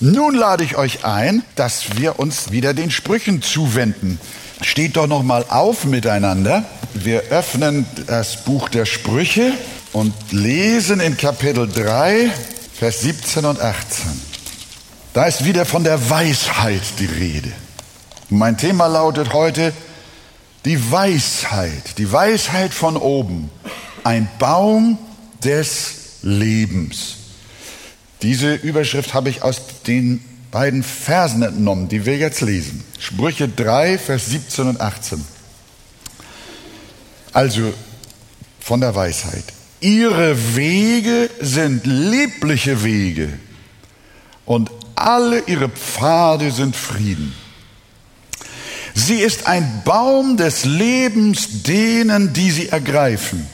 Nun lade ich euch ein, dass wir uns wieder den Sprüchen zuwenden. Steht doch noch mal auf miteinander. Wir öffnen das Buch der Sprüche und lesen in Kapitel 3, Vers 17 und 18. Da ist wieder von der Weisheit die Rede. Mein Thema lautet heute die Weisheit, die Weisheit von oben, ein Baum des Lebens. Diese Überschrift habe ich aus den beiden Versen entnommen, die wir jetzt lesen. Sprüche 3, Vers 17 und 18. Also von der Weisheit. Ihre Wege sind liebliche Wege und alle ihre Pfade sind Frieden. Sie ist ein Baum des Lebens denen, die sie ergreifen.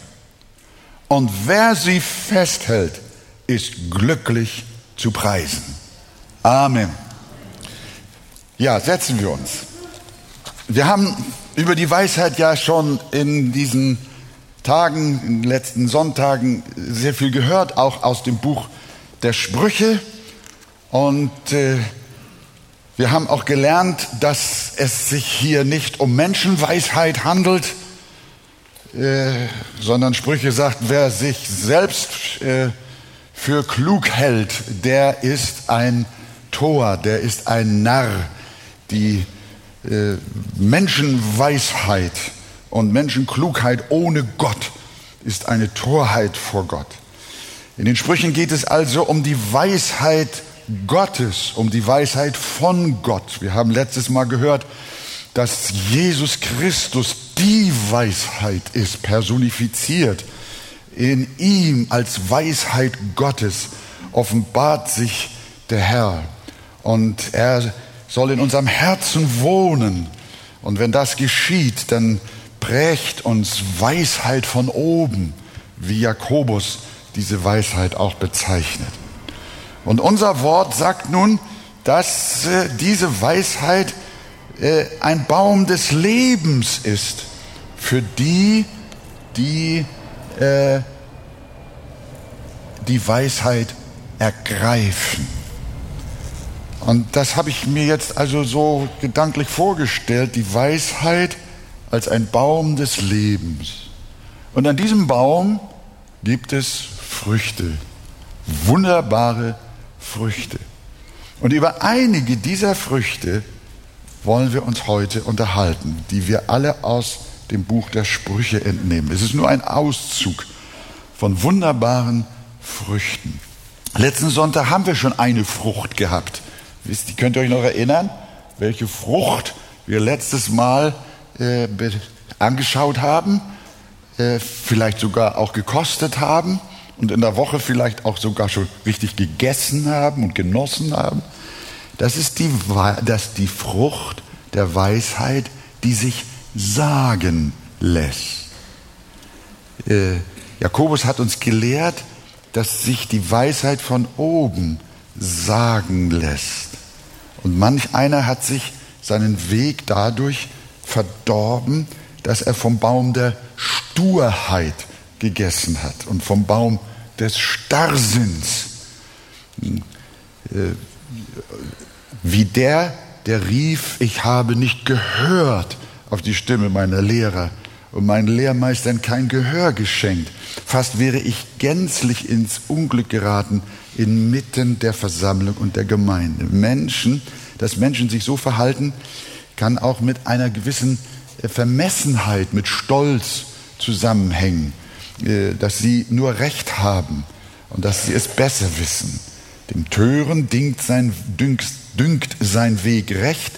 Und wer sie festhält, ist glücklich zu preisen. Amen. Ja, setzen wir uns. Wir haben über die Weisheit ja schon in diesen Tagen, in den letzten Sonntagen sehr viel gehört, auch aus dem Buch der Sprüche. Und äh, wir haben auch gelernt, dass es sich hier nicht um Menschenweisheit handelt, äh, sondern Sprüche sagt, wer sich selbst äh, für klug hält, der ist ein Tor, der ist ein Narr. Die äh, Menschenweisheit und Menschenklugheit ohne Gott ist eine Torheit vor Gott. In den Sprüchen geht es also um die Weisheit Gottes, um die Weisheit von Gott. Wir haben letztes Mal gehört, dass Jesus Christus die Weisheit ist, personifiziert. In ihm als Weisheit Gottes offenbart sich der Herr und er soll in unserem Herzen wohnen. Und wenn das geschieht, dann prägt uns Weisheit von oben, wie Jakobus diese Weisheit auch bezeichnet. Und unser Wort sagt nun, dass äh, diese Weisheit äh, ein Baum des Lebens ist für die, die äh, die Weisheit ergreifen. Und das habe ich mir jetzt also so gedanklich vorgestellt, die Weisheit als ein Baum des Lebens. Und an diesem Baum gibt es Früchte, wunderbare Früchte. Und über einige dieser Früchte wollen wir uns heute unterhalten, die wir alle aus dem Buch der Sprüche entnehmen. Es ist nur ein Auszug von wunderbaren Früchten. Letzten Sonntag haben wir schon eine Frucht gehabt. Wisst könnt ihr euch noch erinnern, welche Frucht wir letztes Mal äh, angeschaut haben, äh, vielleicht sogar auch gekostet haben und in der Woche vielleicht auch sogar schon richtig gegessen haben und genossen haben. Das ist die, das die Frucht der Weisheit, die sich sagen lässt. Äh, Jakobus hat uns gelehrt, dass sich die Weisheit von oben sagen lässt. Und manch einer hat sich seinen Weg dadurch verdorben, dass er vom Baum der Sturheit gegessen hat und vom Baum des Starrsinns. Äh, wie der, der rief, ich habe nicht gehört auf die Stimme meiner Lehrer und meinen Lehrmeistern kein Gehör geschenkt. Fast wäre ich gänzlich ins Unglück geraten inmitten der Versammlung und der Gemeinde. Menschen, dass Menschen sich so verhalten, kann auch mit einer gewissen äh, Vermessenheit, mit Stolz zusammenhängen, äh, dass sie nur Recht haben und dass sie es besser wissen. Dem Tören dünkt sein, dünkt, dünkt sein Weg recht,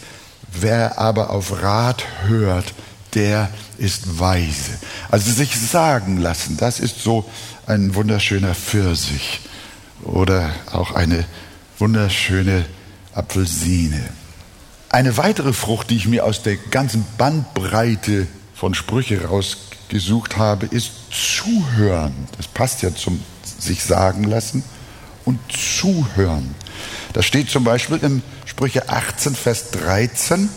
wer aber auf Rat hört, der ist weise. Also sich sagen lassen, das ist so ein wunderschöner Pfirsich oder auch eine wunderschöne Apfelsine. Eine weitere Frucht, die ich mir aus der ganzen Bandbreite von Sprüche rausgesucht habe, ist Zuhören. Das passt ja zum sich sagen lassen und Zuhören. Das steht zum Beispiel in Sprüche 18, Vers 13.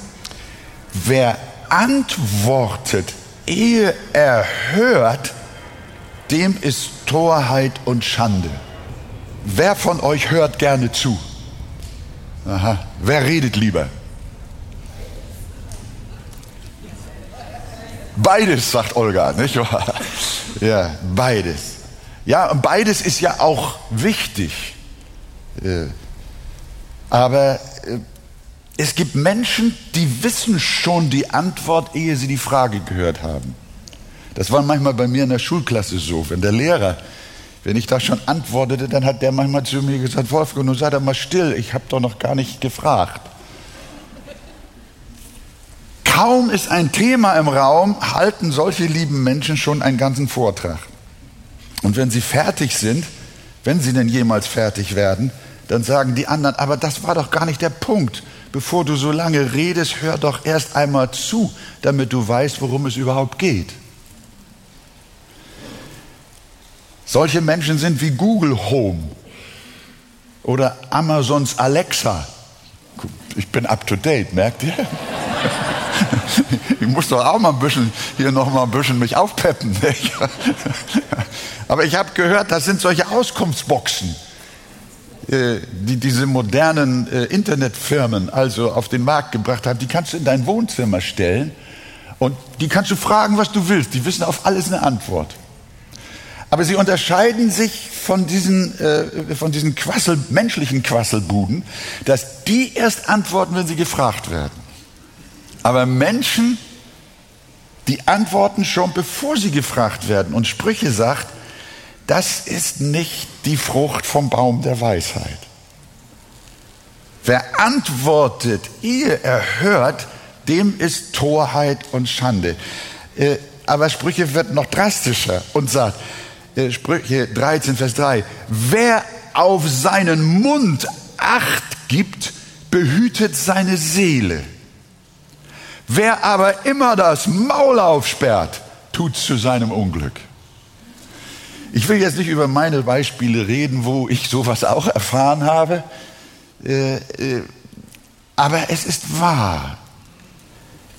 Wer antwortet, ehe er hört, dem ist Torheit und Schande. Wer von euch hört gerne zu? Aha. Wer redet lieber? Beides, sagt Olga, nicht wahr? Ja, beides. Ja, und beides ist ja auch wichtig. Äh, aber äh, es gibt Menschen, die wissen schon die Antwort, ehe sie die Frage gehört haben. Das war manchmal bei mir in der Schulklasse so. Wenn der Lehrer, wenn ich da schon antwortete, dann hat der manchmal zu mir gesagt, Wolfgang, nun sei doch mal still, ich habe doch noch gar nicht gefragt. Kaum ist ein Thema im Raum, halten solche lieben Menschen schon einen ganzen Vortrag. Und wenn sie fertig sind, wenn sie denn jemals fertig werden, dann sagen die anderen, aber das war doch gar nicht der Punkt. Bevor du so lange redest, hör doch erst einmal zu, damit du weißt, worum es überhaupt geht. Solche Menschen sind wie Google Home oder Amazons Alexa. Ich bin up to date, merkt ihr? Ich muss doch auch mal ein bisschen hier noch mal ein bisschen mich aufpeppen. Aber ich habe gehört, das sind solche Auskunftsboxen, äh, die diese modernen äh, Internetfirmen also auf den Markt gebracht haben. Die kannst du in dein Wohnzimmer stellen und die kannst du fragen, was du willst. Die wissen auf alles eine Antwort. Aber sie unterscheiden sich von diesen, äh, von diesen Quassel, menschlichen Quasselbuden, dass die erst antworten, wenn sie gefragt werden. Aber Menschen, die antworten schon, bevor sie gefragt werden. Und Sprüche sagt, das ist nicht die Frucht vom Baum der Weisheit. Wer antwortet, ehe er hört, dem ist Torheit und Schande. Äh, aber Sprüche wird noch drastischer und sagt, äh, Sprüche 13, Vers 3, wer auf seinen Mund Acht gibt, behütet seine Seele. Wer aber immer das Maul aufsperrt, tut zu seinem Unglück. Ich will jetzt nicht über meine Beispiele reden, wo ich sowas auch erfahren habe, äh, äh, aber es ist wahr.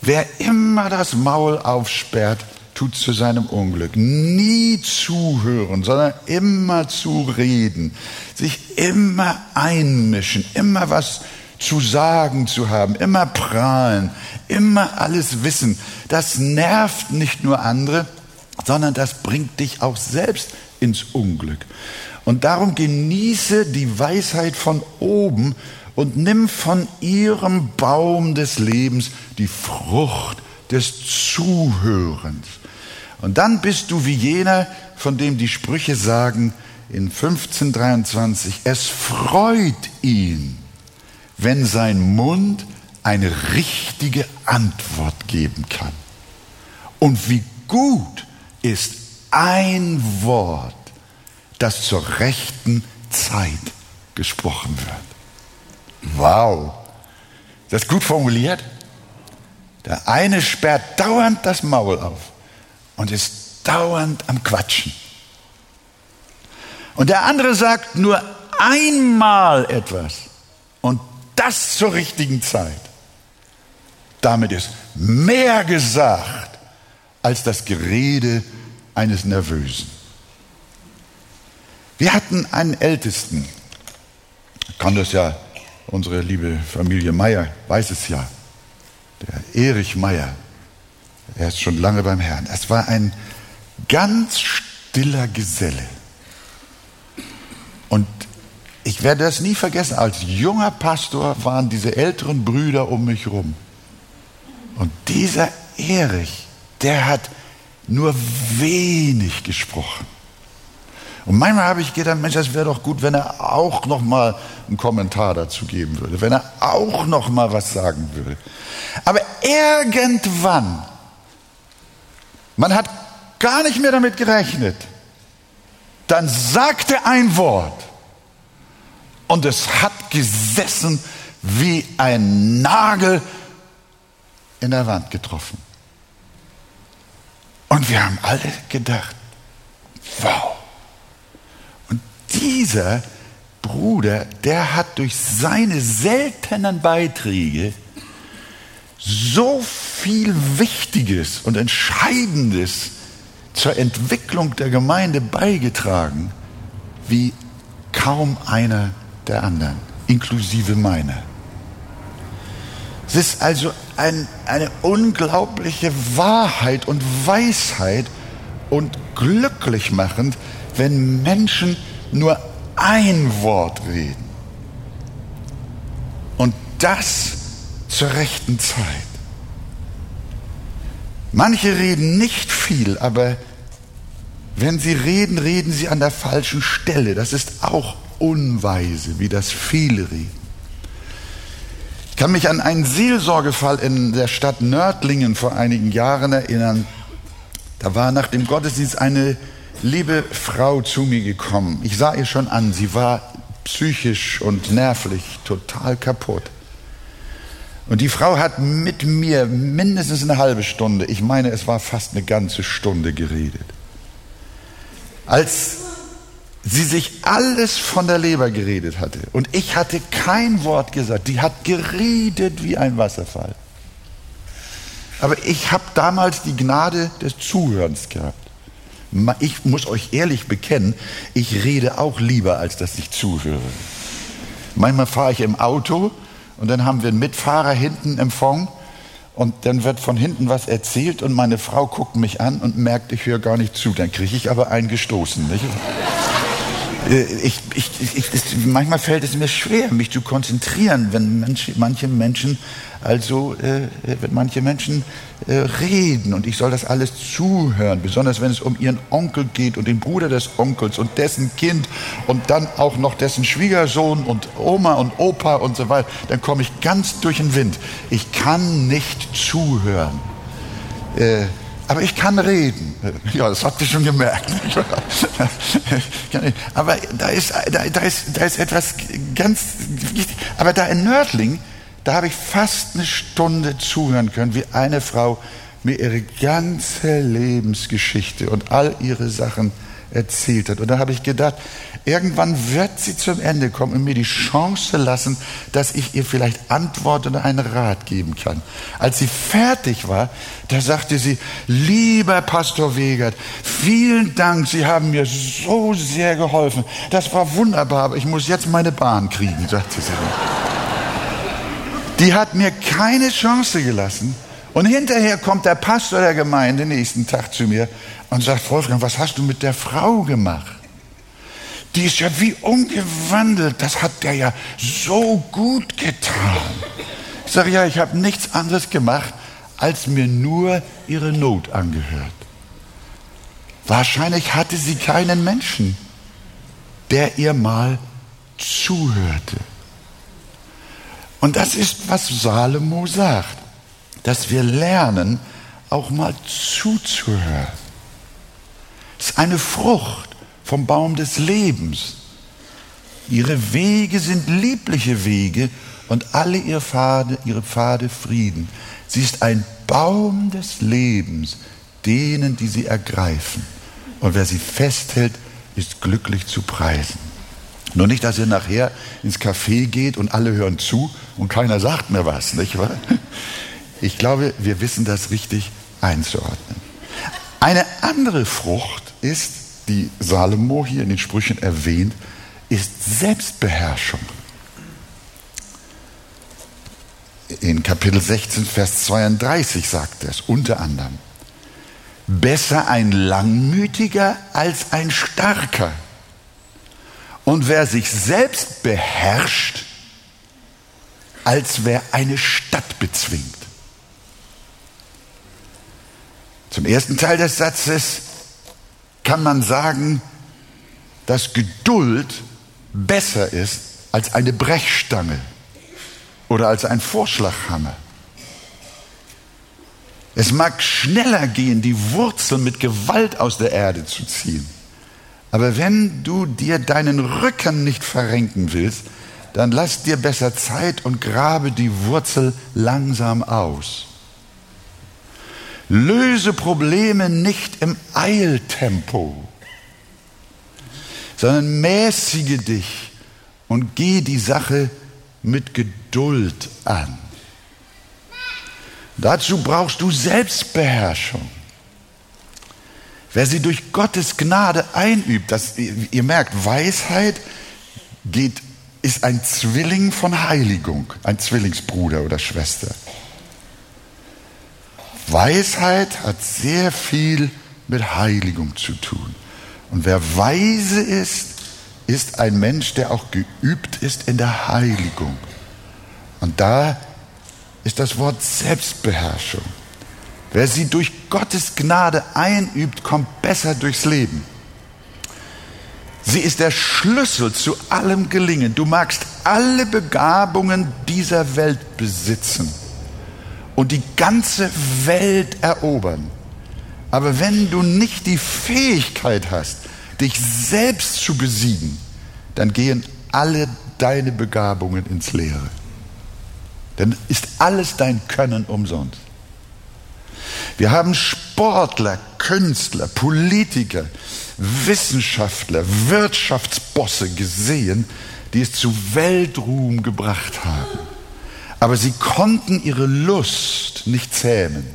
Wer immer das Maul aufsperrt, tut zu seinem Unglück. Nie zuhören, sondern immer zu reden, sich immer einmischen, immer was zu sagen zu haben, immer prahlen, immer alles wissen. Das nervt nicht nur andere, sondern das bringt dich auch selbst ins Unglück. Und darum genieße die Weisheit von oben und nimm von ihrem Baum des Lebens die Frucht des Zuhörens. Und dann bist du wie jener, von dem die Sprüche sagen in 1523, es freut ihn, wenn sein Mund eine richtige Antwort geben kann. Und wie gut ist ein Wort, das zur rechten Zeit gesprochen wird. Wow. Das ist gut formuliert. Der eine sperrt dauernd das Maul auf und ist dauernd am Quatschen. Und der andere sagt nur einmal etwas und das zur richtigen Zeit. Damit ist mehr gesagt als das Gerede eines Nervösen. Wir hatten einen Ältesten, kann das ja, unsere liebe Familie Meier weiß es ja, der Erich Meier. Er ist schon lange beim Herrn. Es war ein ganz stiller Geselle. Und ich werde das nie vergessen. Als junger Pastor waren diese älteren Brüder um mich rum. Und dieser Erich, der hat nur wenig gesprochen. Und manchmal habe ich gedacht, Mensch, das wäre doch gut, wenn er auch noch mal einen Kommentar dazu geben würde, wenn er auch noch mal was sagen würde. Aber irgendwann man hat gar nicht mehr damit gerechnet. Dann sagte ein Wort und es hat gesessen wie ein Nagel in der Wand getroffen. Und wir haben alle gedacht, wow. Und dieser Bruder, der hat durch seine seltenen Beiträge so viel Wichtiges und Entscheidendes zur Entwicklung der Gemeinde beigetragen wie kaum einer der anderen, inklusive meiner. Es ist also ein, eine unglaubliche Wahrheit und Weisheit und glücklich machend, wenn Menschen nur ein Wort reden. Und das zur rechten Zeit. Manche reden nicht viel, aber wenn sie reden, reden sie an der falschen Stelle. Das ist auch unweise, wie das viele reden. Ich kann mich an einen Seelsorgefall in der Stadt Nördlingen vor einigen Jahren erinnern. Da war nach dem Gottesdienst eine liebe Frau zu mir gekommen. Ich sah ihr schon an, sie war psychisch und nervlich total kaputt. Und die Frau hat mit mir mindestens eine halbe Stunde, ich meine, es war fast eine ganze Stunde geredet. Als sie sich alles von der Leber geredet hatte und ich hatte kein Wort gesagt, die hat geredet wie ein Wasserfall. Aber ich habe damals die Gnade des Zuhörens gehabt. Ich muss euch ehrlich bekennen, ich rede auch lieber, als dass ich zuhöre. Manchmal fahre ich im Auto und dann haben wir einen Mitfahrer hinten im Fond und dann wird von hinten was erzählt und meine Frau guckt mich an und merkt, ich höre gar nicht zu. Dann kriege ich aber einen gestoßen. Nicht? Äh, ich, ich, ich, manchmal fällt es mir schwer, mich zu konzentrieren, wenn Mensch, manche Menschen also äh, wenn manche Menschen äh, reden und ich soll das alles zuhören, besonders wenn es um ihren Onkel geht und den Bruder des Onkels und dessen Kind und dann auch noch dessen Schwiegersohn und Oma und Opa und so weiter, dann komme ich ganz durch den Wind. Ich kann nicht zuhören. Äh, aber ich kann reden. Ja, das habt ihr schon gemerkt. aber da ist, da, da, ist, da ist etwas ganz. Aber da in Nördling, da habe ich fast eine Stunde zuhören können, wie eine Frau mir ihre ganze Lebensgeschichte und all ihre Sachen erzählt hat. Und da habe ich gedacht, irgendwann wird sie zum Ende kommen und mir die Chance lassen, dass ich ihr vielleicht Antwort oder einen Rat geben kann. Als sie fertig war, da sagte sie, lieber Pastor Wegert, vielen Dank, Sie haben mir so sehr geholfen. Das war wunderbar, aber ich muss jetzt meine Bahn kriegen, sagte sie. Die hat mir keine Chance gelassen. Und hinterher kommt der Pastor der Gemeinde nächsten Tag zu mir und sagt, Wolfgang, was hast du mit der Frau gemacht? Die ist ja wie umgewandelt. Das hat der ja so gut getan. Ich sage, ja, ich habe nichts anderes gemacht, als mir nur ihre Not angehört. Wahrscheinlich hatte sie keinen Menschen, der ihr mal zuhörte. Und das ist, was Salomo sagt, dass wir lernen, auch mal zuzuhören. Es ist eine Frucht vom Baum des Lebens. Ihre Wege sind liebliche Wege und alle ihre Pfade, ihre Pfade Frieden. Sie ist ein Baum des Lebens, denen, die sie ergreifen. Und wer sie festhält, ist glücklich zu preisen. Nur nicht, dass ihr nachher ins Café geht und alle hören zu und keiner sagt mir was, nicht wahr? Ich glaube, wir wissen das richtig einzuordnen. Eine andere Frucht ist, die Salomo hier in den Sprüchen erwähnt, ist Selbstbeherrschung. In Kapitel 16, Vers 32 sagt es unter anderem. Besser ein Langmütiger als ein Starker. Und wer sich selbst beherrscht, als wer eine Stadt bezwingt. Zum ersten Teil des Satzes kann man sagen, dass Geduld besser ist als eine Brechstange oder als ein Vorschlaghammer. Es mag schneller gehen, die Wurzel mit Gewalt aus der Erde zu ziehen. Aber wenn du dir deinen Rücken nicht verrenken willst, dann lass dir besser Zeit und grabe die Wurzel langsam aus. Löse Probleme nicht im Eiltempo, sondern mäßige dich und geh die Sache mit Geduld an. Dazu brauchst du Selbstbeherrschung. Wer sie durch Gottes Gnade einübt, das, ihr merkt, Weisheit geht ist ein Zwilling von Heiligung, ein Zwillingsbruder oder Schwester. Weisheit hat sehr viel mit Heiligung zu tun. Und wer weise ist, ist ein Mensch, der auch geübt ist in der Heiligung. Und da ist das Wort Selbstbeherrschung. Wer sie durch Gottes Gnade einübt, kommt besser durchs Leben. Sie ist der Schlüssel zu allem Gelingen. Du magst alle Begabungen dieser Welt besitzen und die ganze Welt erobern. Aber wenn du nicht die Fähigkeit hast, dich selbst zu besiegen, dann gehen alle deine Begabungen ins Leere. Dann ist alles dein Können umsonst. Wir haben Sportler, Künstler, Politiker, Wissenschaftler, Wirtschaftsbosse gesehen, die es zu Weltruhm gebracht haben. Aber sie konnten ihre Lust nicht zähmen.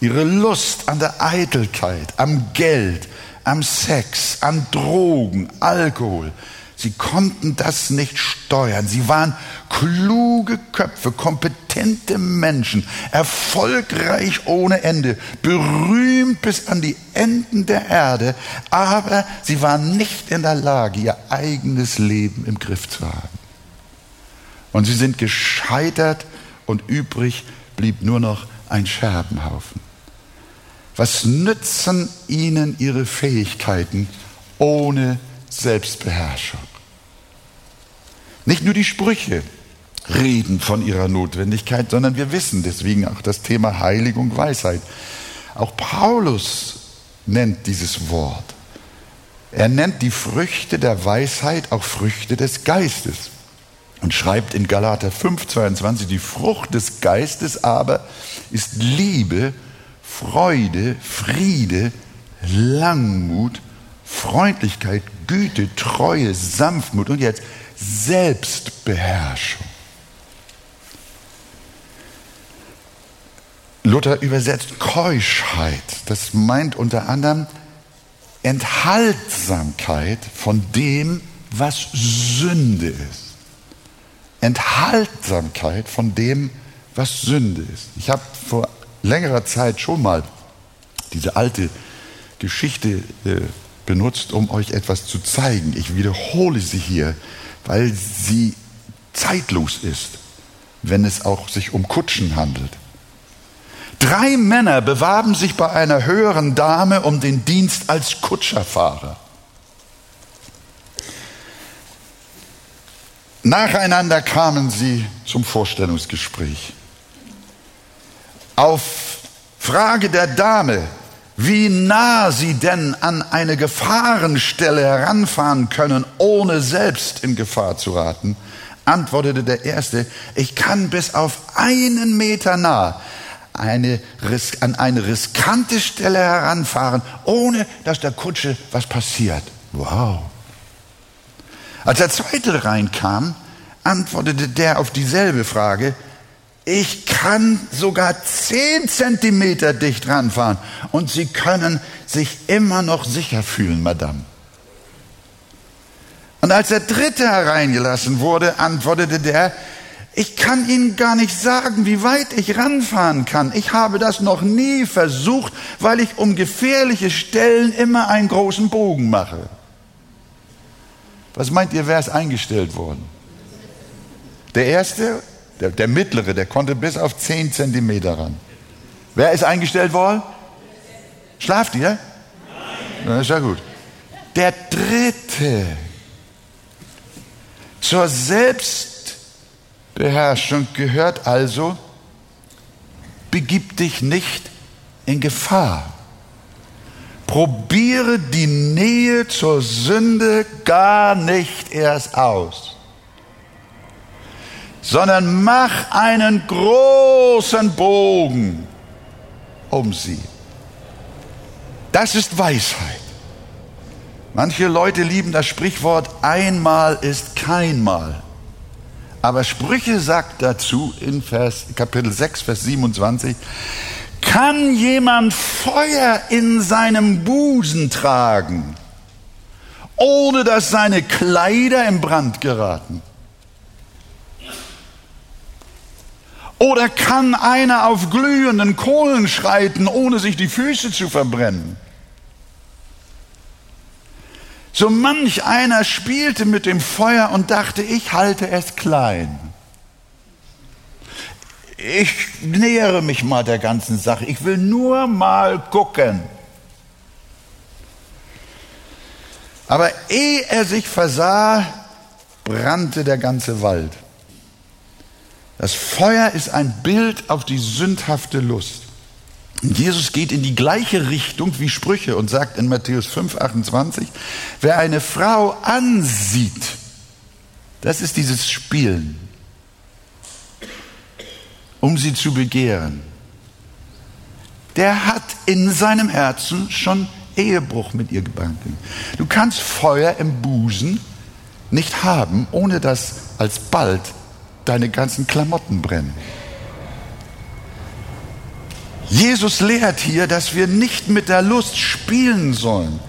Ihre Lust an der Eitelkeit, am Geld, am Sex, an Drogen, Alkohol. Sie konnten das nicht steuern. Sie waren kluge Köpfe, kompetente Menschen, erfolgreich ohne Ende, berühmt bis an die Enden der Erde, aber sie waren nicht in der Lage, ihr eigenes Leben im Griff zu haben. Und sie sind gescheitert und übrig blieb nur noch ein Scherbenhaufen. Was nützen ihnen ihre Fähigkeiten ohne Selbstbeherrschung? Nicht nur die Sprüche reden von ihrer Notwendigkeit, sondern wir wissen deswegen auch das Thema Heiligung, Weisheit. Auch Paulus nennt dieses Wort. Er nennt die Früchte der Weisheit auch Früchte des Geistes und schreibt in Galater 5, 22, die Frucht des Geistes aber ist Liebe, Freude, Friede, Langmut, Freundlichkeit, Güte, Treue, Sanftmut und jetzt Selbstbeherrschung. Luther übersetzt Keuschheit. Das meint unter anderem Enthaltsamkeit von dem, was Sünde ist. Enthaltsamkeit von dem, was Sünde ist. Ich habe vor längerer Zeit schon mal diese alte Geschichte äh, benutzt, um euch etwas zu zeigen. Ich wiederhole sie hier, weil sie zeitlos ist, wenn es auch sich um Kutschen handelt. Drei Männer bewarben sich bei einer höheren Dame um den Dienst als Kutscherfahrer. Nacheinander kamen sie zum Vorstellungsgespräch. Auf Frage der Dame, wie nah sie denn an eine Gefahrenstelle heranfahren können, ohne selbst in Gefahr zu raten, antwortete der Erste, ich kann bis auf einen Meter nah eine, an eine riskante Stelle heranfahren, ohne dass der Kutsche was passiert. Wow. Als der Zweite reinkam, antwortete der auf dieselbe Frage, ich kann sogar zehn Zentimeter dicht ranfahren und Sie können sich immer noch sicher fühlen, Madame. Und als der Dritte hereingelassen wurde, antwortete der, ich kann Ihnen gar nicht sagen, wie weit ich ranfahren kann. Ich habe das noch nie versucht, weil ich um gefährliche Stellen immer einen großen Bogen mache. Was meint ihr, wer ist eingestellt worden? Der erste der, der mittlere, der konnte bis auf 10 Zentimeter ran. Wer ist eingestellt worden? Schlaft ihr? Nein. Na, ist ja gut. Der dritte. Zur Selbstbeherrschung gehört also, begib dich nicht in Gefahr. Probiere die Nähe zur Sünde gar nicht erst aus sondern mach einen großen Bogen um sie. Das ist Weisheit. Manche Leute lieben das Sprichwort, einmal ist kein Mal. Aber Sprüche sagt dazu in Vers, Kapitel 6, Vers 27, kann jemand Feuer in seinem Busen tragen ohne dass seine Kleider in Brand geraten? Oder kann einer auf glühenden Kohlen schreiten, ohne sich die Füße zu verbrennen? So manch einer spielte mit dem Feuer und dachte, ich halte es klein. Ich nähere mich mal der ganzen Sache. Ich will nur mal gucken. Aber ehe er sich versah, brannte der ganze Wald. Das Feuer ist ein Bild auf die sündhafte Lust. Jesus geht in die gleiche Richtung wie Sprüche und sagt in Matthäus 5, 28, wer eine Frau ansieht, das ist dieses Spielen, um sie zu begehren, der hat in seinem Herzen schon Ehebruch mit ihr gebannt. Du kannst Feuer im Busen nicht haben, ohne dass alsbald deine ganzen Klamotten brennen. Jesus lehrt hier, dass wir nicht mit der Lust spielen sollen.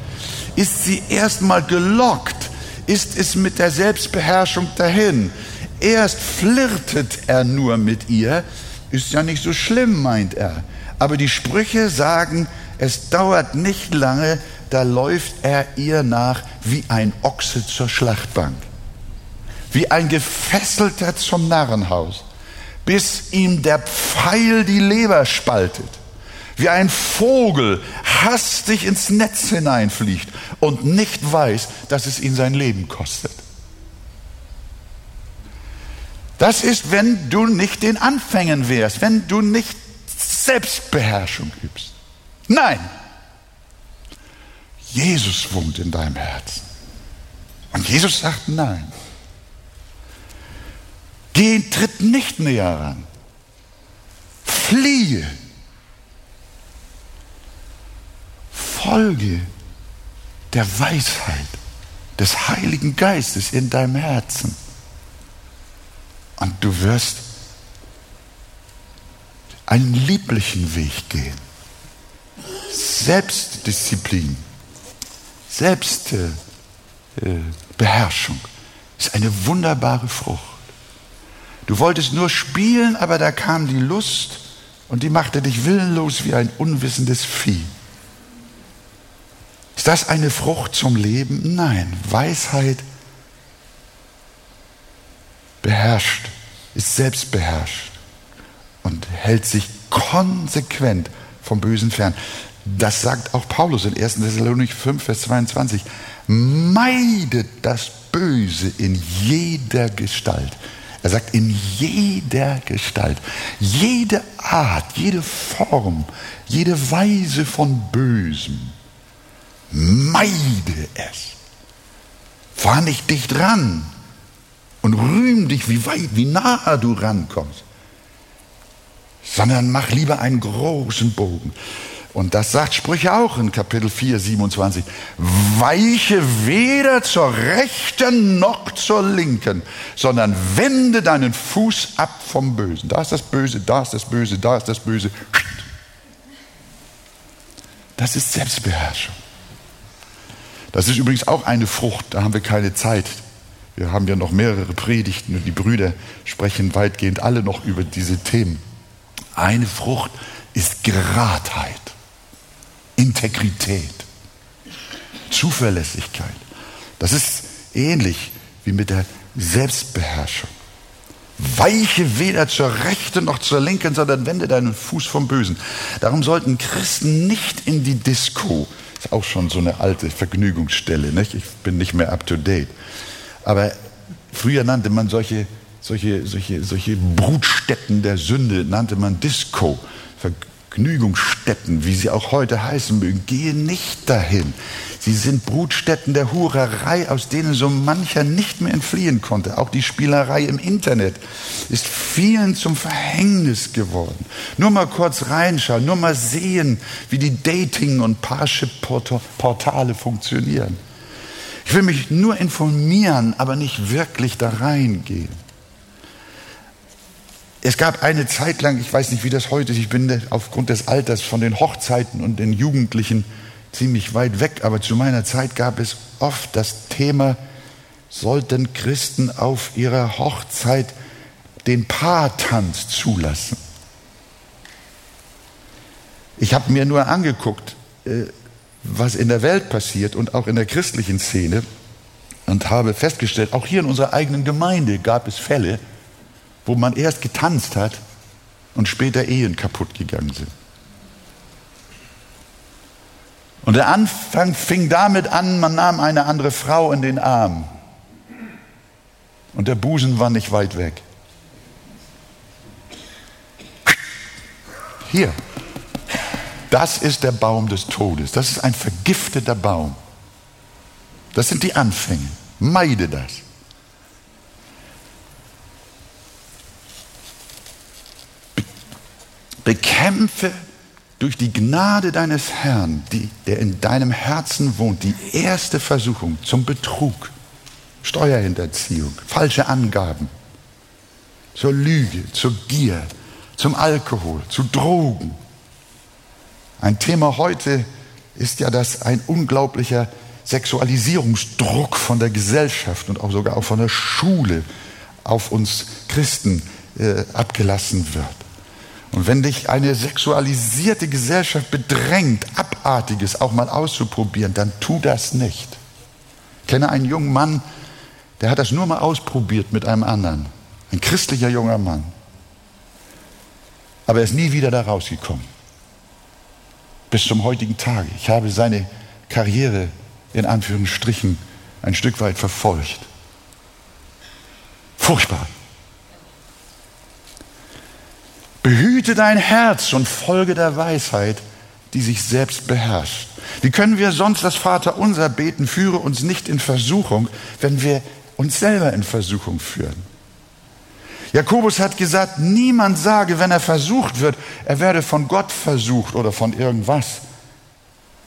Ist sie erstmal gelockt, ist es mit der Selbstbeherrschung dahin. Erst flirtet er nur mit ihr, ist ja nicht so schlimm, meint er. Aber die Sprüche sagen, es dauert nicht lange, da läuft er ihr nach wie ein Ochse zur Schlachtbank wie ein Gefesselter zum Narrenhaus, bis ihm der Pfeil die Leber spaltet, wie ein Vogel hastig ins Netz hineinfliegt und nicht weiß, dass es ihn sein Leben kostet. Das ist, wenn du nicht den Anfängen wärst, wenn du nicht Selbstbeherrschung übst. Nein, Jesus wohnt in deinem Herzen. Und Jesus sagt nein. Geh, tritt nicht näher ran. Fliehe. Folge der Weisheit des Heiligen Geistes in deinem Herzen. Und du wirst einen lieblichen Weg gehen. Selbstdisziplin, Selbstbeherrschung ist eine wunderbare Frucht. Du wolltest nur spielen, aber da kam die Lust und die machte dich willenlos wie ein unwissendes Vieh. Ist das eine Frucht zum Leben? Nein, Weisheit beherrscht, ist selbstbeherrscht und hält sich konsequent vom Bösen fern. Das sagt auch Paulus in 1. Thessalonik 5, Vers 22. Meidet das Böse in jeder Gestalt. Er sagt, in jeder Gestalt, jede Art, jede Form, jede Weise von Bösem, meide es. Fahr nicht dicht ran und rühm dich, wie weit, wie nahe du rankommst, sondern mach lieber einen großen Bogen. Und das sagt Sprüche auch in Kapitel 4, 27. Weiche weder zur rechten noch zur linken, sondern wende deinen Fuß ab vom Bösen. Da ist das Böse, da ist das Böse, da ist das Böse. Das ist Selbstbeherrschung. Das ist übrigens auch eine Frucht, da haben wir keine Zeit. Wir haben ja noch mehrere Predigten und die Brüder sprechen weitgehend alle noch über diese Themen. Eine Frucht ist Geradheit. Integrität, Zuverlässigkeit. Das ist ähnlich wie mit der Selbstbeherrschung. Weiche weder zur rechten noch zur linken, sondern wende deinen Fuß vom Bösen. Darum sollten Christen nicht in die Disco. Ist auch schon so eine alte Vergnügungsstelle. Nicht? Ich bin nicht mehr up to date. Aber früher nannte man solche, solche, solche, solche Brutstätten der Sünde, nannte man Disco. Vergnügungsstätten, wie sie auch heute heißen mögen, gehe nicht dahin. Sie sind Brutstätten der Hurerei, aus denen so mancher nicht mehr entfliehen konnte. Auch die Spielerei im Internet ist vielen zum Verhängnis geworden. Nur mal kurz reinschauen, nur mal sehen, wie die Dating- und Parship-Portale funktionieren. Ich will mich nur informieren, aber nicht wirklich da reingehen. Es gab eine Zeit lang, ich weiß nicht, wie das heute ist, ich bin aufgrund des Alters von den Hochzeiten und den Jugendlichen ziemlich weit weg, aber zu meiner Zeit gab es oft das Thema, sollten Christen auf ihrer Hochzeit den Paartanz zulassen. Ich habe mir nur angeguckt, äh, was in der Welt passiert und auch in der christlichen Szene und habe festgestellt, auch hier in unserer eigenen Gemeinde gab es Fälle, wo man erst getanzt hat und später Ehen kaputt gegangen sind. Und der Anfang fing damit an, man nahm eine andere Frau in den Arm. Und der Busen war nicht weit weg. Hier, das ist der Baum des Todes. Das ist ein vergifteter Baum. Das sind die Anfänge. Meide das. Bekämpfe durch die Gnade deines Herrn, die, der in deinem Herzen wohnt, die erste Versuchung zum Betrug, Steuerhinterziehung, falsche Angaben, zur Lüge, zur Gier, zum Alkohol, zu Drogen. Ein Thema heute ist ja, dass ein unglaublicher Sexualisierungsdruck von der Gesellschaft und auch sogar auch von der Schule auf uns Christen äh, abgelassen wird. Und wenn dich eine sexualisierte Gesellschaft bedrängt, Abartiges auch mal auszuprobieren, dann tu das nicht. Ich kenne einen jungen Mann, der hat das nur mal ausprobiert mit einem anderen. Ein christlicher junger Mann. Aber er ist nie wieder da rausgekommen. Bis zum heutigen Tage. Ich habe seine Karriere in Anführungsstrichen ein Stück weit verfolgt. Furchtbar. Behüte dein Herz und folge der Weisheit, die sich selbst beherrscht. Wie können wir sonst das Vaterunser beten, führe uns nicht in Versuchung, wenn wir uns selber in Versuchung führen? Jakobus hat gesagt, niemand sage, wenn er versucht wird, er werde von Gott versucht oder von irgendwas.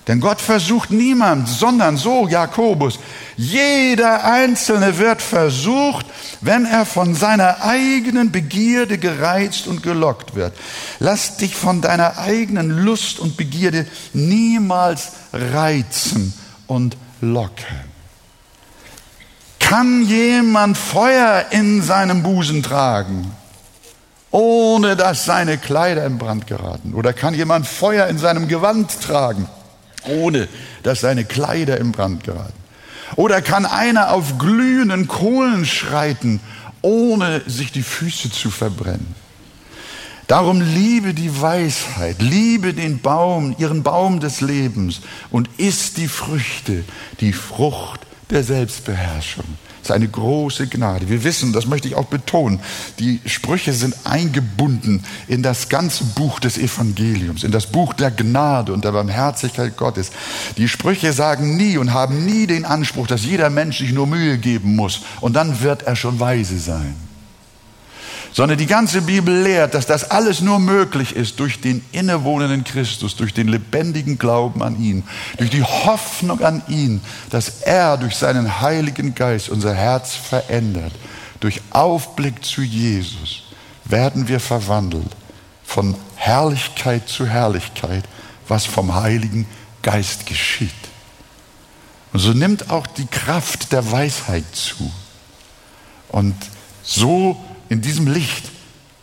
Denn Gott versucht niemand, sondern so Jakobus, jeder Einzelne wird versucht, wenn er von seiner eigenen Begierde gereizt und gelockt wird. Lass dich von deiner eigenen Lust und Begierde niemals reizen und locken. Kann jemand Feuer in seinem Busen tragen, ohne dass seine Kleider in Brand geraten? Oder kann jemand Feuer in seinem Gewand tragen? ohne dass seine Kleider im Brand geraten? Oder kann einer auf glühenden Kohlen schreiten, ohne sich die Füße zu verbrennen? Darum liebe die Weisheit, liebe den Baum, ihren Baum des Lebens und iss die Früchte, die Frucht der Selbstbeherrschung. Das ist eine große Gnade. Wir wissen, das möchte ich auch betonen, die Sprüche sind eingebunden in das ganze Buch des Evangeliums, in das Buch der Gnade und der Barmherzigkeit Gottes. Die Sprüche sagen nie und haben nie den Anspruch, dass jeder Mensch sich nur Mühe geben muss und dann wird er schon weise sein sondern die ganze Bibel lehrt, dass das alles nur möglich ist durch den innewohnenden Christus, durch den lebendigen Glauben an ihn, durch die Hoffnung an ihn, dass er durch seinen Heiligen Geist unser Herz verändert. Durch Aufblick zu Jesus werden wir verwandelt von Herrlichkeit zu Herrlichkeit, was vom Heiligen Geist geschieht. Und so nimmt auch die Kraft der Weisheit zu. Und so in diesem Licht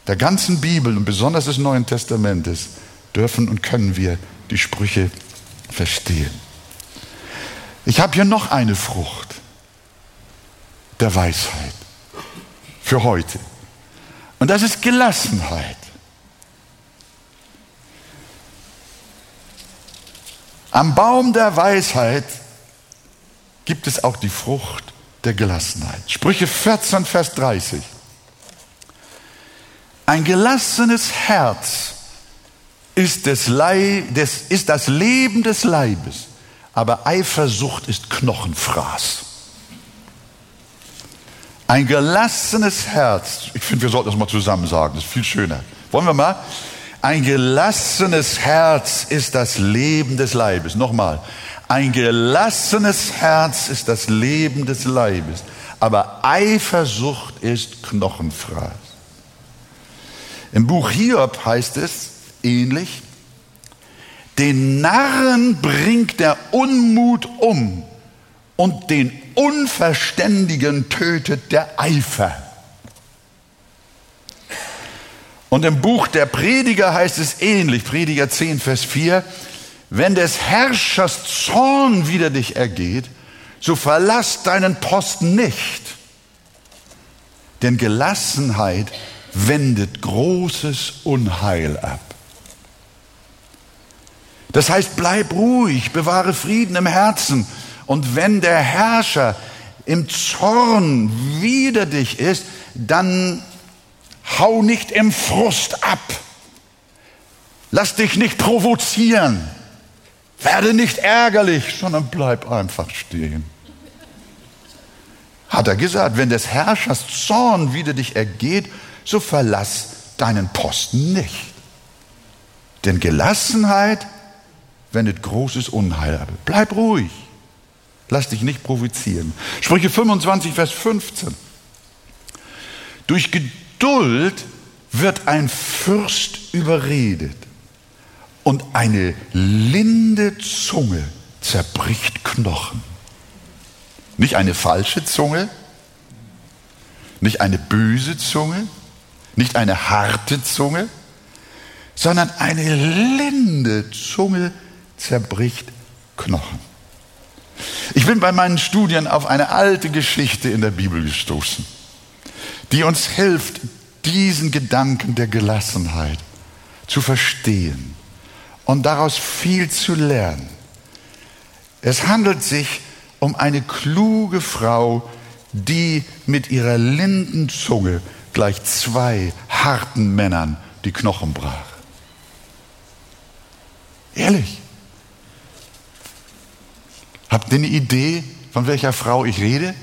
der ganzen Bibel und besonders des Neuen Testamentes dürfen und können wir die Sprüche verstehen. Ich habe hier noch eine Frucht der Weisheit für heute. Und das ist Gelassenheit. Am Baum der Weisheit gibt es auch die Frucht der Gelassenheit. Sprüche 14, Vers 30. Ein gelassenes Herz ist, des Leib, des, ist das Leben des Leibes, aber Eifersucht ist Knochenfraß. Ein gelassenes Herz, ich finde, wir sollten das mal zusammen sagen, das ist viel schöner. Wollen wir mal? Ein gelassenes Herz ist das Leben des Leibes. Nochmal. Ein gelassenes Herz ist das Leben des Leibes, aber Eifersucht ist Knochenfraß. Im Buch Hiob heißt es ähnlich, den Narren bringt der Unmut um und den Unverständigen tötet der Eifer. Und im Buch der Prediger heißt es ähnlich, Prediger 10, Vers 4, wenn des Herrschers Zorn wider dich ergeht, so verlass deinen Posten nicht. Denn Gelassenheit wendet großes Unheil ab. Das heißt, bleib ruhig, bewahre Frieden im Herzen. Und wenn der Herrscher im Zorn wider dich ist, dann hau nicht im Frust ab. Lass dich nicht provozieren. Werde nicht ärgerlich, sondern bleib einfach stehen. Hat er gesagt, wenn des Herrschers Zorn wider dich ergeht, so verlass deinen Posten nicht. Denn Gelassenheit wendet großes Unheil ab. Bleib ruhig. Lass dich nicht provozieren. Sprüche 25, Vers 15. Durch Geduld wird ein Fürst überredet und eine linde Zunge zerbricht Knochen. Nicht eine falsche Zunge, nicht eine böse Zunge, nicht eine harte Zunge, sondern eine linde Zunge zerbricht Knochen. Ich bin bei meinen Studien auf eine alte Geschichte in der Bibel gestoßen, die uns hilft, diesen Gedanken der Gelassenheit zu verstehen und daraus viel zu lernen. Es handelt sich um eine kluge Frau, die mit ihrer linden Zunge gleich zwei harten Männern die Knochen brach. Ehrlich. Habt ihr eine Idee, von welcher Frau ich rede?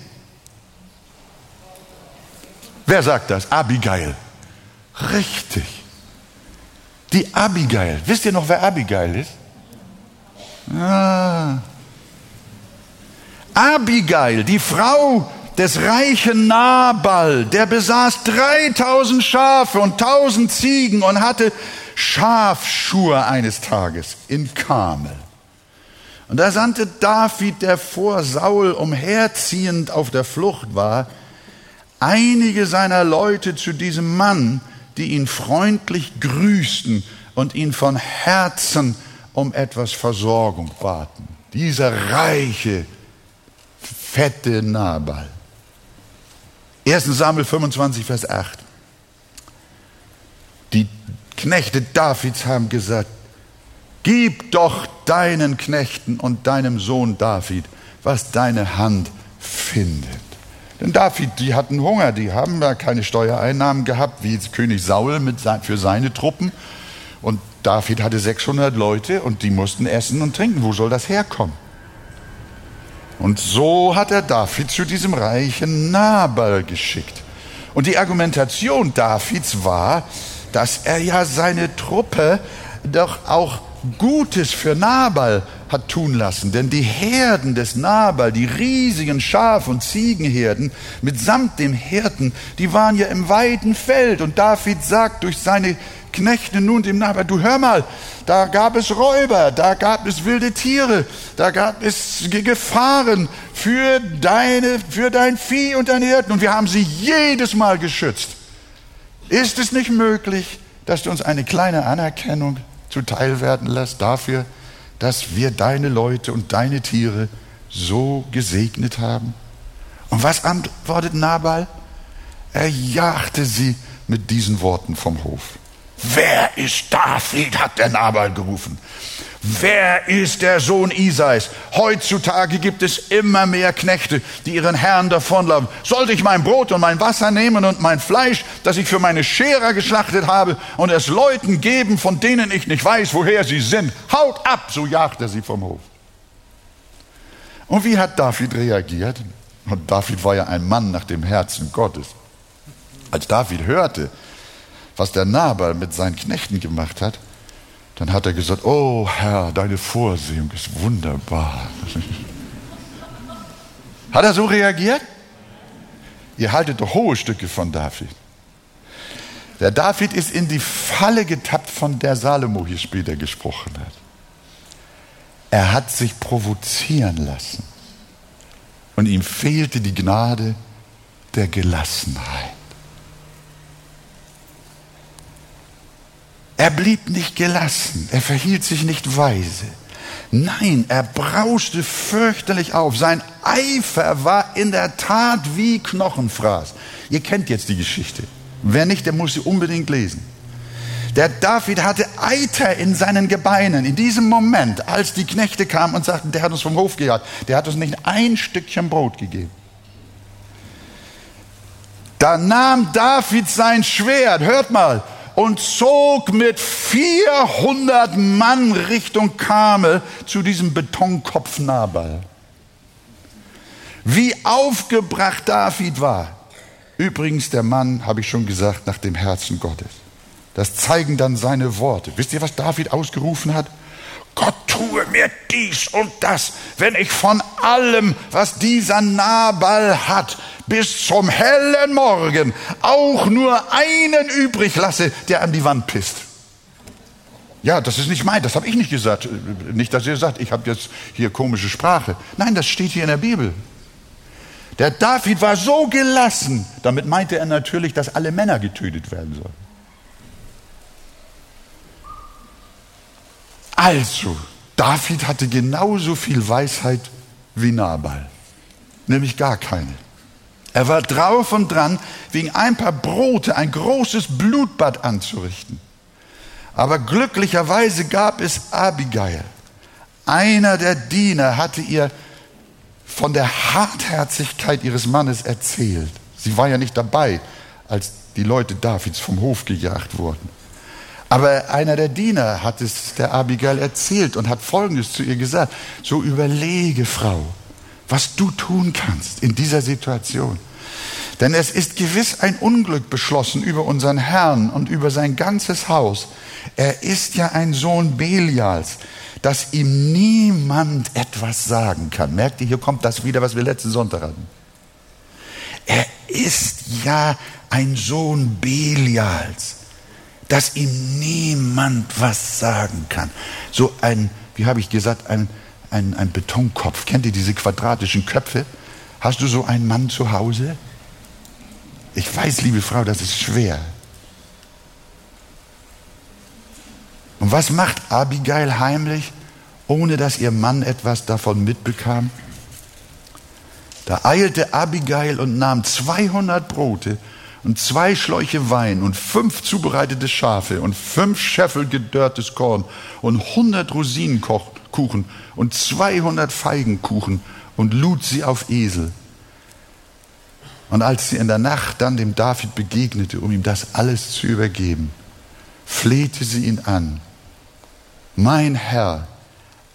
Wer sagt das? Abigail. Richtig. Die Abigail. Wisst ihr noch, wer Abigail ist? Ah. Abigail, die Frau des reichen Nabal, der besaß 3000 Schafe und 1000 Ziegen und hatte Schafschuhe eines Tages in Kamel. Und da sandte David, der vor Saul umherziehend auf der Flucht war, einige seiner Leute zu diesem Mann, die ihn freundlich grüßten und ihn von Herzen um etwas Versorgung baten. Dieser reiche, fette Nabal. 1 Samuel 25, Vers 8. Die Knechte Davids haben gesagt, Gib doch deinen Knechten und deinem Sohn David, was deine Hand findet. Denn David, die hatten Hunger, die haben ja keine Steuereinnahmen gehabt, wie König Saul mit, für seine Truppen. Und David hatte 600 Leute und die mussten essen und trinken. Wo soll das herkommen? Und so hat er David zu diesem reichen Nabal geschickt. Und die Argumentation Davids war, dass er ja seine Truppe doch auch Gutes für Nabal hat tun lassen. Denn die Herden des Nabal, die riesigen Schaf- und Ziegenherden mitsamt dem Hirten, die waren ja im weiten Feld. Und David sagt durch seine Knechte nun dem Nabal, du hör mal, da gab es Räuber, da gab es wilde Tiere, da gab es Gefahren für, deine, für dein Vieh und deine Hirten. Und wir haben sie jedes Mal geschützt. Ist es nicht möglich, dass du uns eine kleine Anerkennung zuteil werden lässt dafür, dass wir deine Leute und deine Tiere so gesegnet haben? Und was antwortet Nabal? Er jagte sie mit diesen Worten vom Hof. Wer ist David? hat der Nabal gerufen. Wer ist der Sohn Isais? Heutzutage gibt es immer mehr Knechte, die ihren Herrn davonlaufen. Sollte ich mein Brot und mein Wasser nehmen und mein Fleisch, das ich für meine Scherer geschlachtet habe, und es Leuten geben, von denen ich nicht weiß, woher sie sind? Haut ab, so jagt er sie vom Hof. Und wie hat David reagiert? Und David war ja ein Mann nach dem Herzen Gottes. Als David hörte, was der Nabal mit seinen Knechten gemacht hat, dann hat er gesagt, oh Herr, deine Vorsehung ist wunderbar. Hat er so reagiert? Ihr haltet doch hohe Stücke von David. Der David ist in die Falle getappt, von der Salomo hier später gesprochen hat. Er hat sich provozieren lassen. Und ihm fehlte die Gnade der Gelassenheit. Er blieb nicht gelassen, er verhielt sich nicht weise. Nein, er brauschte fürchterlich auf. Sein Eifer war in der Tat wie Knochenfraß. Ihr kennt jetzt die Geschichte. Wer nicht, der muss sie unbedingt lesen. Der David hatte Eiter in seinen Gebeinen. In diesem Moment, als die Knechte kamen und sagten, der hat uns vom Hof gejagt, der hat uns nicht ein Stückchen Brot gegeben. Da nahm David sein Schwert, hört mal, und zog mit 400 Mann Richtung Kamel zu diesem Betonkopf Nabal. Wie aufgebracht David war. Übrigens, der Mann, habe ich schon gesagt, nach dem Herzen Gottes. Das zeigen dann seine Worte. Wisst ihr, was David ausgerufen hat? Gott tue mir dies und das, wenn ich von allem, was dieser Nabal hat, bis zum hellen Morgen auch nur einen übrig lasse, der an die Wand pisst. Ja, das ist nicht mein, das habe ich nicht gesagt. Nicht, dass ihr sagt, ich habe jetzt hier komische Sprache. Nein, das steht hier in der Bibel. Der David war so gelassen, damit meinte er natürlich, dass alle Männer getötet werden sollen. Also, David hatte genauso viel Weisheit wie Nabal, nämlich gar keine. Er war drauf und dran, wegen ein paar Brote ein großes Blutbad anzurichten. Aber glücklicherweise gab es Abigail. Einer der Diener hatte ihr von der Hartherzigkeit ihres Mannes erzählt. Sie war ja nicht dabei, als die Leute Davids vom Hof gejagt wurden. Aber einer der Diener hat es der Abigail erzählt und hat Folgendes zu ihr gesagt. So überlege, Frau, was du tun kannst in dieser Situation. Denn es ist gewiss ein Unglück beschlossen über unseren Herrn und über sein ganzes Haus. Er ist ja ein Sohn Belials, dass ihm niemand etwas sagen kann. Merkt ihr, hier kommt das wieder, was wir letzten Sonntag hatten. Er ist ja ein Sohn Belials dass ihm niemand was sagen kann. So ein, wie habe ich gesagt, ein, ein, ein Betonkopf. Kennt ihr diese quadratischen Köpfe? Hast du so einen Mann zu Hause? Ich weiß, liebe Frau, das ist schwer. Und was macht Abigail heimlich, ohne dass ihr Mann etwas davon mitbekam? Da eilte Abigail und nahm 200 Brote und zwei Schläuche Wein und fünf zubereitete Schafe und fünf Scheffel gedörrtes Korn und hundert Rosinenkuchen und zweihundert Feigenkuchen und lud sie auf Esel. Und als sie in der Nacht dann dem David begegnete, um ihm das alles zu übergeben, flehte sie ihn an. Mein Herr,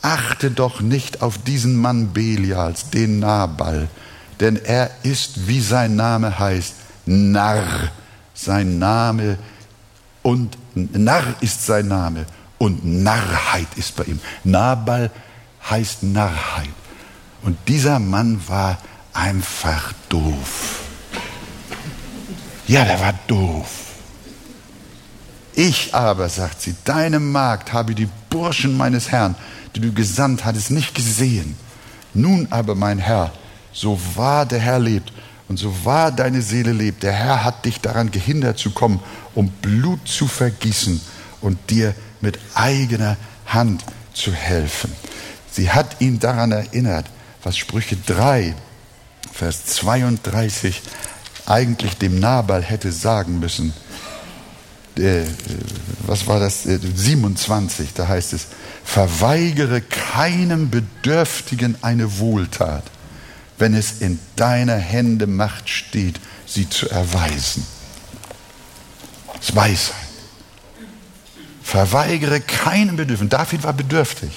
achte doch nicht auf diesen Mann Belials, den Nabal, denn er ist, wie sein Name heißt, Narr sein Name und Narr ist sein Name und Narrheit ist bei ihm. Nabal heißt Narrheit. Und dieser Mann war einfach doof. Ja, der war doof. Ich aber, sagt sie, deine Magd habe die Burschen meines Herrn, die du gesandt hattest, nicht gesehen. Nun aber, mein Herr, so wahr der Herr lebt und so wahr deine Seele lebt, der Herr hat dich daran gehindert zu kommen, um Blut zu vergießen und dir mit eigener Hand zu helfen. Sie hat ihn daran erinnert, was Sprüche 3, Vers 32 eigentlich dem Nabal hätte sagen müssen. Äh, was war das? 27, äh, da heißt es, verweigere keinem Bedürftigen eine Wohltat wenn es in deiner Hände Macht steht, sie zu erweisen. Das ist Weisheit. Verweigere keinem Bedürftigen. David war bedürftig.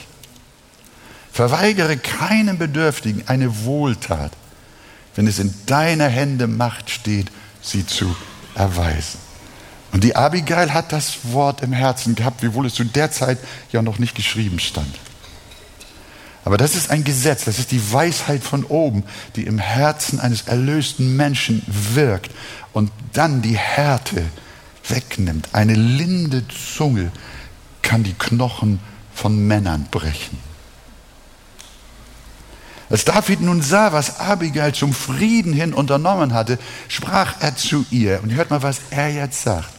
Verweigere keinem Bedürftigen eine Wohltat, wenn es in deiner Hände Macht steht, sie zu erweisen. Und die Abigail hat das Wort im Herzen gehabt, wiewohl es zu der Zeit ja noch nicht geschrieben stand. Aber das ist ein Gesetz, das ist die Weisheit von oben, die im Herzen eines erlösten Menschen wirkt und dann die Härte wegnimmt. Eine linde Zunge kann die Knochen von Männern brechen. Als David nun sah, was Abigail zum Frieden hin unternommen hatte, sprach er zu ihr. Und hört mal, was er jetzt sagt.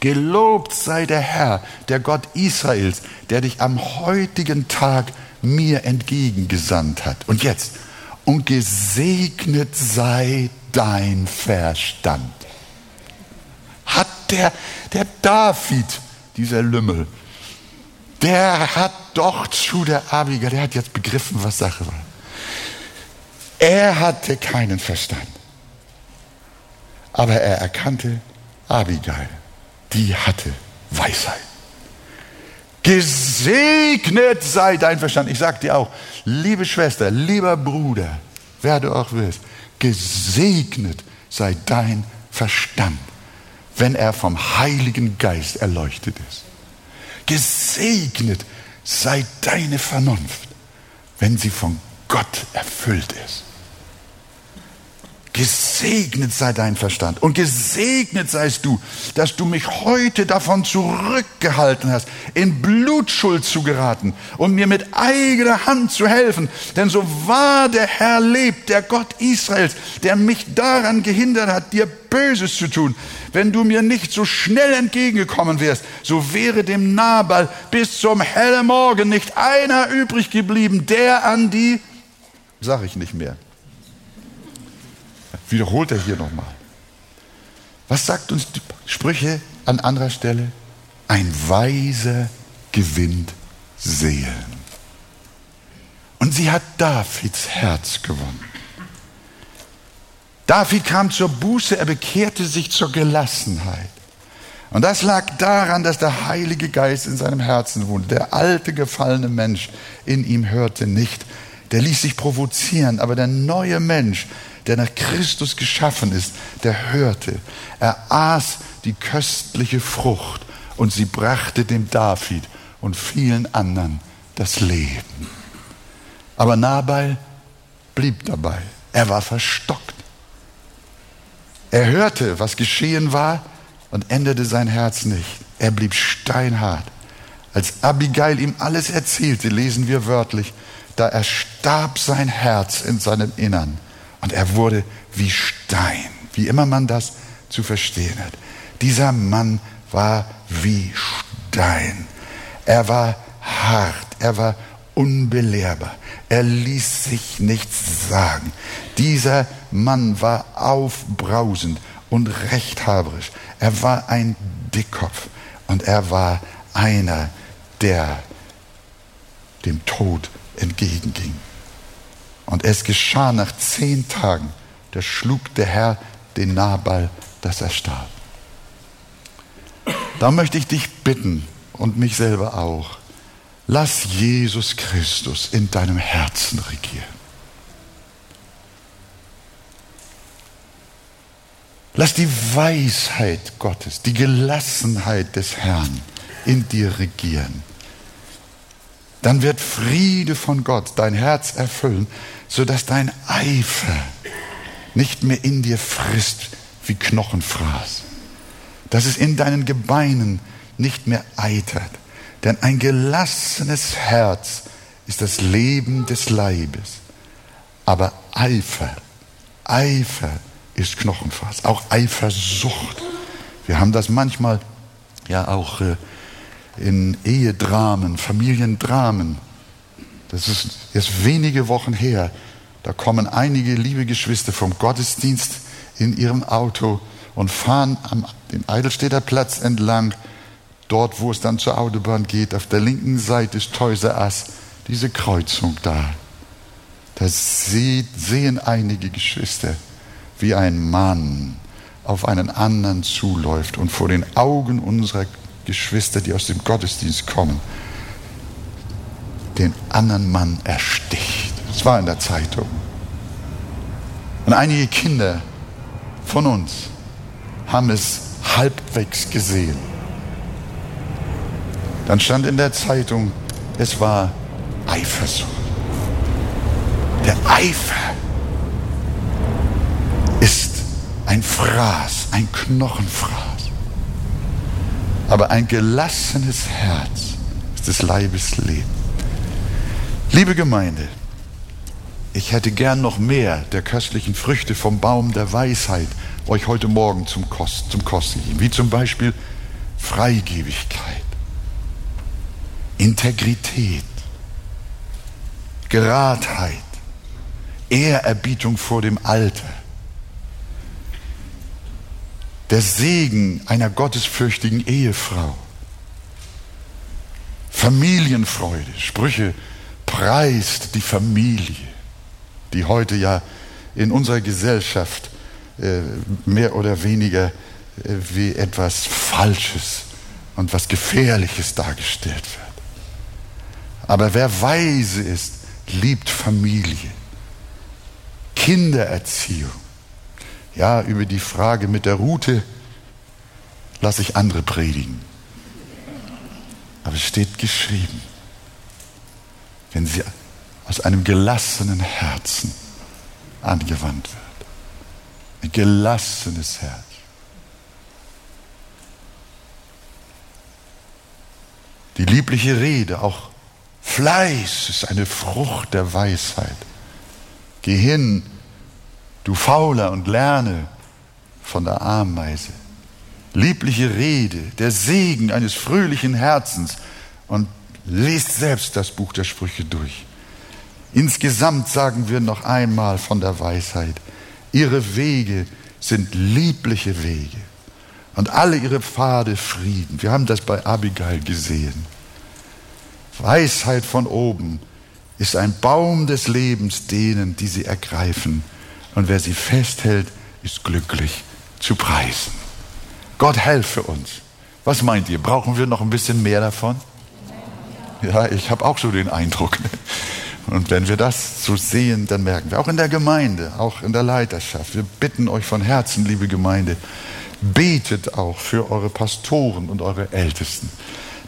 Gelobt sei der Herr, der Gott Israels, der dich am heutigen Tag mir entgegengesandt hat. Und jetzt, und gesegnet sei dein Verstand. Hat der, der David, dieser Lümmel, der hat doch zu der Abigail, der hat jetzt begriffen, was Sache war. Er hatte keinen Verstand. Aber er erkannte Abigail, die hatte Weisheit. Gesegnet sei dein Verstand. Ich sage dir auch, liebe Schwester, lieber Bruder, wer du auch wirst, gesegnet sei dein Verstand, wenn er vom Heiligen Geist erleuchtet ist. Gesegnet sei deine Vernunft, wenn sie von Gott erfüllt ist. Gesegnet sei dein Verstand und gesegnet seist du, dass du mich heute davon zurückgehalten hast, in Blutschuld zu geraten und mir mit eigener Hand zu helfen. Denn so wahr der Herr lebt, der Gott Israels, der mich daran gehindert hat, dir Böses zu tun. Wenn du mir nicht so schnell entgegengekommen wärst, so wäre dem Nabal bis zum hellen Morgen nicht einer übrig geblieben, der an die, sag ich nicht mehr, wiederholt er hier nochmal. Was sagt uns die Sprüche an anderer Stelle? Ein Weiser gewinnt Seelen. Und sie hat Davids Herz gewonnen. David kam zur Buße, er bekehrte sich zur Gelassenheit. Und das lag daran, dass der Heilige Geist in seinem Herzen wohnte. Der alte gefallene Mensch in ihm hörte nicht. Der ließ sich provozieren, aber der neue Mensch, der nach Christus geschaffen ist, der hörte. Er aß die köstliche Frucht und sie brachte dem David und vielen anderen das Leben. Aber Nabal blieb dabei. Er war verstockt. Er hörte, was geschehen war und änderte sein Herz nicht. Er blieb steinhart. Als Abigail ihm alles erzählte, lesen wir wörtlich, da erstarb sein Herz in seinem Innern. Und er wurde wie Stein, wie immer man das zu verstehen hat. Dieser Mann war wie Stein. Er war hart, er war unbelehrbar. Er ließ sich nichts sagen. Dieser Mann war aufbrausend und rechthaberisch. Er war ein Dickkopf und er war einer, der dem Tod entgegenging. Und es geschah nach zehn Tagen, da schlug der Herr den Nabal, dass er starb. Da möchte ich dich bitten und mich selber auch, lass Jesus Christus in deinem Herzen regieren. Lass die Weisheit Gottes, die Gelassenheit des Herrn in dir regieren. Dann wird Friede von Gott dein Herz erfüllen sodass dein Eifer nicht mehr in dir frisst wie Knochenfraß, dass es in deinen Gebeinen nicht mehr eitert. Denn ein gelassenes Herz ist das Leben des Leibes. Aber Eifer, Eifer ist Knochenfraß, auch Eifersucht. Wir haben das manchmal ja auch äh, in Ehedramen, Familiendramen das ist erst wenige Wochen her. Da kommen einige liebe Geschwister vom Gottesdienst in ihrem Auto und fahren am den Eidelstädter Platz entlang, dort wo es dann zur Autobahn geht, auf der linken Seite ist Toyser Ass, diese Kreuzung da. Da sehen einige Geschwister, wie ein Mann auf einen anderen zuläuft und vor den Augen unserer Geschwister, die aus dem Gottesdienst kommen, den anderen Mann ersticht. Das war in der Zeitung. Und einige Kinder von uns haben es halbwegs gesehen. Dann stand in der Zeitung, es war Eifersucht. Der Eifer ist ein Fraß, ein Knochenfraß. Aber ein gelassenes Herz ist des Leibes Leben. Liebe Gemeinde, ich hätte gern noch mehr der köstlichen Früchte vom Baum der Weisheit euch heute Morgen zum, Kost, zum Kosten geben, wie zum Beispiel Freigebigkeit, Integrität, Geradheit, Ehrerbietung vor dem Alter, der Segen einer gottesfürchtigen Ehefrau, Familienfreude, Sprüche preist die Familie, die heute ja in unserer Gesellschaft äh, mehr oder weniger äh, wie etwas Falsches und was Gefährliches dargestellt wird. Aber wer weise ist, liebt Familie, Kindererziehung. Ja, über die Frage mit der Route lasse ich andere predigen. Aber es steht geschrieben, wenn sie aus einem gelassenen Herzen angewandt wird. Ein gelassenes Herz. Die liebliche Rede, auch Fleiß ist eine Frucht der Weisheit. Geh hin, du Fauler, und lerne von der Ameise. Liebliche Rede, der Segen eines fröhlichen Herzens und lest selbst das Buch der Sprüche durch. Insgesamt sagen wir noch einmal von der Weisheit, ihre Wege sind liebliche Wege und alle ihre Pfade Frieden. Wir haben das bei Abigail gesehen. Weisheit von oben ist ein Baum des Lebens denen, die sie ergreifen. Und wer sie festhält, ist glücklich zu preisen. Gott helfe uns. Was meint ihr? Brauchen wir noch ein bisschen mehr davon? Ja, ich habe auch so den Eindruck. Und wenn wir das so sehen, dann merken wir, auch in der Gemeinde, auch in der Leiterschaft, wir bitten euch von Herzen, liebe Gemeinde, betet auch für eure Pastoren und eure Ältesten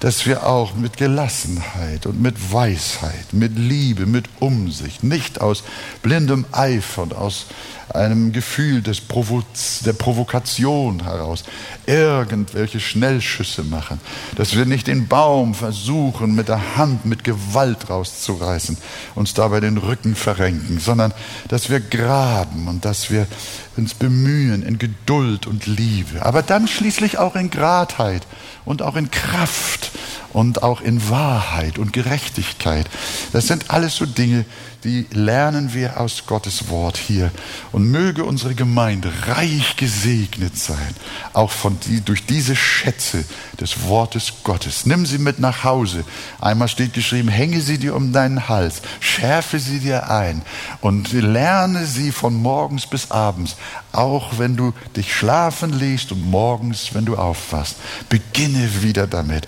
dass wir auch mit Gelassenheit und mit Weisheit, mit Liebe, mit Umsicht, nicht aus blindem Eifer und aus einem Gefühl des Provo der Provokation heraus irgendwelche Schnellschüsse machen, dass wir nicht den Baum versuchen, mit der Hand, mit Gewalt rauszureißen, uns dabei den Rücken verrenken, sondern dass wir graben und dass wir uns bemühen in Geduld und Liebe, aber dann schließlich auch in Gradheit und auch in Kraft und auch in Wahrheit und Gerechtigkeit. Das sind alles so Dinge, die lernen wir aus Gottes Wort hier. Und möge unsere Gemeinde reich gesegnet sein, auch von die, durch diese Schätze des Wortes Gottes. Nimm sie mit nach Hause. Einmal steht geschrieben, hänge sie dir um deinen Hals, schärfe sie dir ein und lerne sie von morgens bis abends, auch wenn du dich schlafen legst und morgens, wenn du aufwachst. Beginne wieder damit.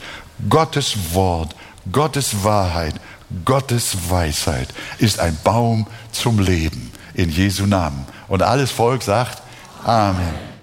Gottes Wort, Gottes Wahrheit, Gottes Weisheit ist ein Baum zum Leben in Jesu Namen. Und alles Volk sagt Amen.